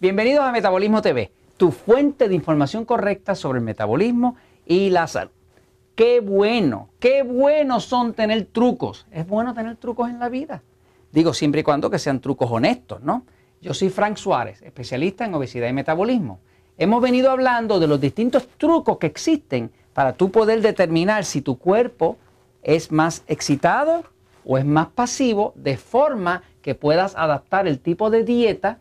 Bienvenidos a Metabolismo TV, tu fuente de información correcta sobre el metabolismo y la salud. Qué bueno, qué bueno son tener trucos. Es bueno tener trucos en la vida. Digo siempre y cuando que sean trucos honestos, ¿no? Yo soy Frank Suárez, especialista en obesidad y metabolismo. Hemos venido hablando de los distintos trucos que existen para tú poder determinar si tu cuerpo es más excitado o es más pasivo, de forma que puedas adaptar el tipo de dieta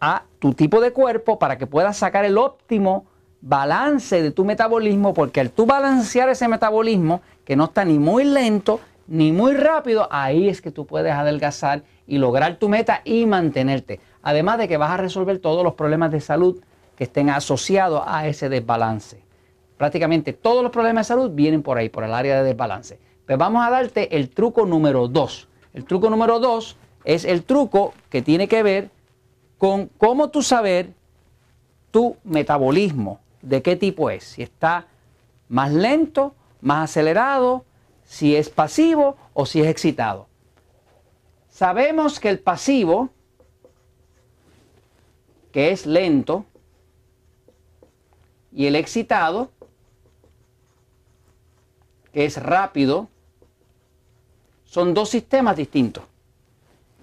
a tu tipo de cuerpo para que puedas sacar el óptimo balance de tu metabolismo, porque al tú balancear ese metabolismo, que no está ni muy lento ni muy rápido, ahí es que tú puedes adelgazar y lograr tu meta y mantenerte. Además de que vas a resolver todos los problemas de salud que estén asociados a ese desbalance. Prácticamente todos los problemas de salud vienen por ahí, por el área de desbalance. Pues vamos a darte el truco número 2. El truco número 2 es el truco que tiene que ver con cómo tú saber tu metabolismo, de qué tipo es, si está más lento, más acelerado, si es pasivo o si es excitado. Sabemos que el pasivo, que es lento, y el excitado, que es rápido, son dos sistemas distintos.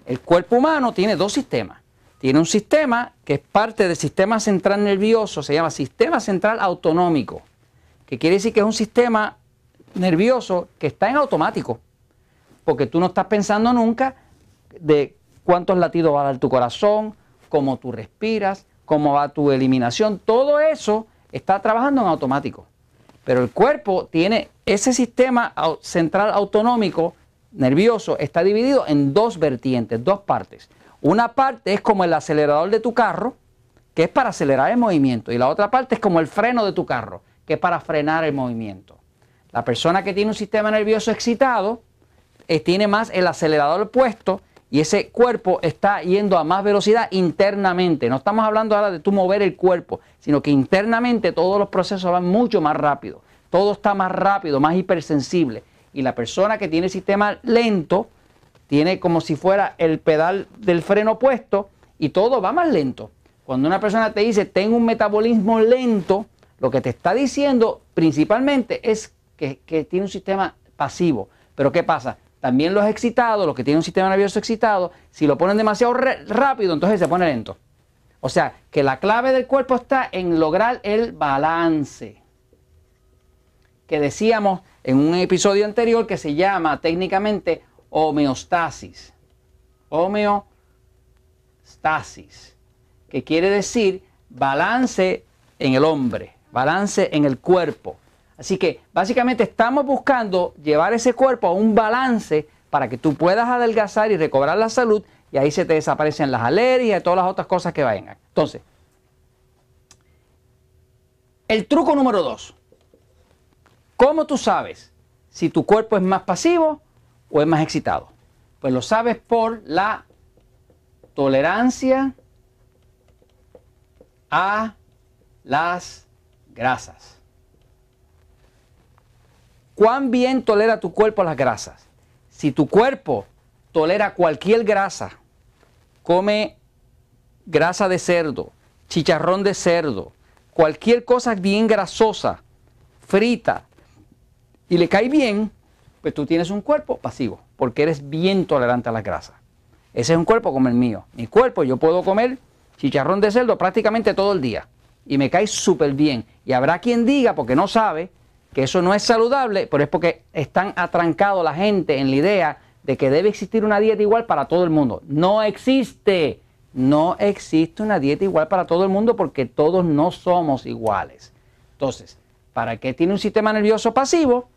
El cuerpo humano tiene dos sistemas tiene un sistema que es parte del sistema central nervioso, se llama sistema central autonómico, que quiere decir que es un sistema nervioso que está en automático, porque tú no estás pensando nunca de cuántos latidos va a dar tu corazón, cómo tú respiras, cómo va tu eliminación, todo eso está trabajando en automático. Pero el cuerpo tiene ese sistema central autonómico nervioso, está dividido en dos vertientes, dos partes. Una parte es como el acelerador de tu carro, que es para acelerar el movimiento, y la otra parte es como el freno de tu carro, que es para frenar el movimiento. La persona que tiene un sistema nervioso excitado eh, tiene más el acelerador puesto y ese cuerpo está yendo a más velocidad internamente. No estamos hablando ahora de tú mover el cuerpo, sino que internamente todos los procesos van mucho más rápido. Todo está más rápido, más hipersensible. Y la persona que tiene el sistema lento tiene como si fuera el pedal del freno puesto y todo va más lento. Cuando una persona te dice, tengo un metabolismo lento, lo que te está diciendo principalmente es que, tiene un sistema pasivo. Pero ¿qué pasa? También los excitados, los que tienen un sistema nervioso excitado, si lo ponen demasiado rápido, entonces se pone lento. O sea, que la clave del cuerpo está en lograr el balance. Que decíamos en un episodio anterior que se llama técnicamente homeostasis. Homeostasis, que quiere decir balance en el hombre, balance en el cuerpo. Así que básicamente estamos buscando llevar ese cuerpo a un balance para que tú puedas adelgazar y recobrar la salud y ahí se te desaparecen las alergias y todas las otras cosas que vayan. Entonces, el truco número dos. ¿Cómo tú sabes si tu cuerpo es más pasivo o es más excitado? Pues lo sabes por la tolerancia a las grasas. ¿Cuán bien tolera tu cuerpo las grasas? Si tu cuerpo tolera cualquier grasa, come grasa de cerdo, chicharrón de cerdo, cualquier cosa bien grasosa, frita, y le cae bien, pues tú tienes un cuerpo pasivo, porque eres bien tolerante a las grasas. Ese es un cuerpo como el mío. Mi cuerpo, yo puedo comer chicharrón de cerdo prácticamente todo el día y me cae súper bien. Y habrá quien diga, porque no sabe, que eso no es saludable, pero es porque están atrancados la gente en la idea de que debe existir una dieta igual para todo el mundo. No existe. No existe una dieta igual para todo el mundo porque todos no somos iguales. Entonces, ¿para qué tiene un sistema nervioso pasivo?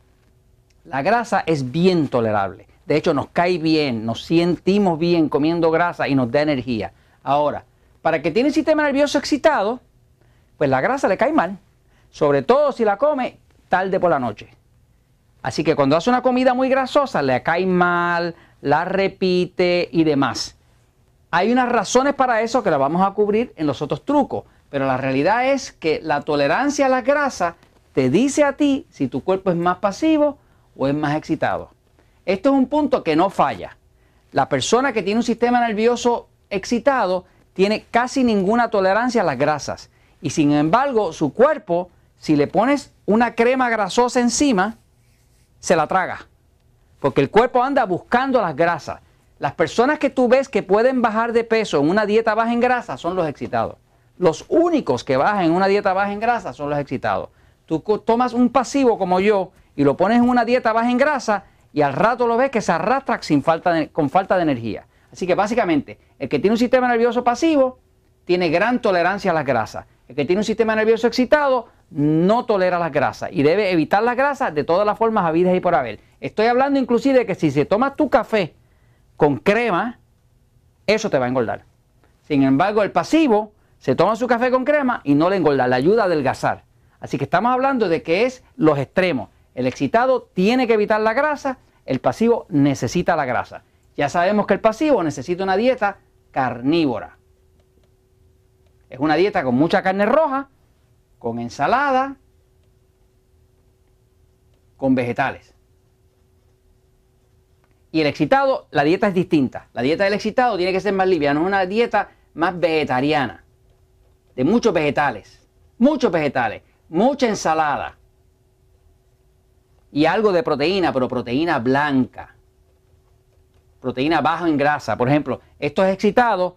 La grasa es bien tolerable. De hecho, nos cae bien, nos sentimos bien comiendo grasa y nos da energía. Ahora, para que tiene el sistema nervioso excitado, pues la grasa le cae mal. Sobre todo si la come tarde por la noche. Así que cuando hace una comida muy grasosa, le cae mal, la repite y demás. Hay unas razones para eso que las vamos a cubrir en los otros trucos. Pero la realidad es que la tolerancia a la grasa te dice a ti si tu cuerpo es más pasivo o es más excitado. Esto es un punto que no falla. La persona que tiene un sistema nervioso excitado tiene casi ninguna tolerancia a las grasas. Y sin embargo, su cuerpo, si le pones una crema grasosa encima, se la traga. Porque el cuerpo anda buscando las grasas. Las personas que tú ves que pueden bajar de peso en una dieta baja en grasa son los excitados. Los únicos que bajan en una dieta baja en grasa son los excitados. Tú tomas un pasivo como yo y lo pones en una dieta baja en grasa y al rato lo ves que se arrastra sin falta con falta de energía. Así que básicamente, el que tiene un sistema nervioso pasivo tiene gran tolerancia a las grasas. El que tiene un sistema nervioso excitado no tolera las grasas y debe evitar las grasas de todas las formas habidas y por haber. Estoy hablando inclusive de que si se toma tu café con crema, eso te va a engordar. Sin embargo, el pasivo se toma su café con crema y no le engorda, le ayuda a adelgazar. Así que estamos hablando de que es los extremos. El excitado tiene que evitar la grasa, el pasivo necesita la grasa. Ya sabemos que el pasivo necesita una dieta carnívora. Es una dieta con mucha carne roja, con ensalada, con vegetales. Y el excitado, la dieta es distinta. La dieta del excitado tiene que ser más liviana, es una dieta más vegetariana, de muchos vegetales, muchos vegetales, mucha ensalada y algo de proteína, pero proteína blanca, proteína baja en grasa. Por ejemplo, estos excitados,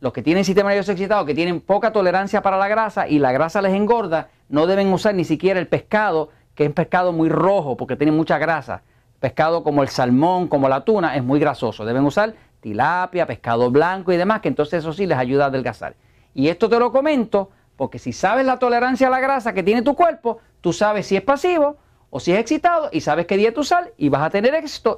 los que tienen sistema nervioso excitado, que tienen poca tolerancia para la grasa y la grasa les engorda, no deben usar ni siquiera el pescado, que es un pescado muy rojo porque tiene mucha grasa pescado como el salmón, como la tuna, es muy grasoso. Deben usar tilapia, pescado blanco y demás, que entonces eso sí les ayuda a adelgazar. Y esto te lo comento porque si sabes la tolerancia a la grasa que tiene tu cuerpo, tú sabes si es pasivo o si es excitado y sabes qué dieta usar y vas a tener éxito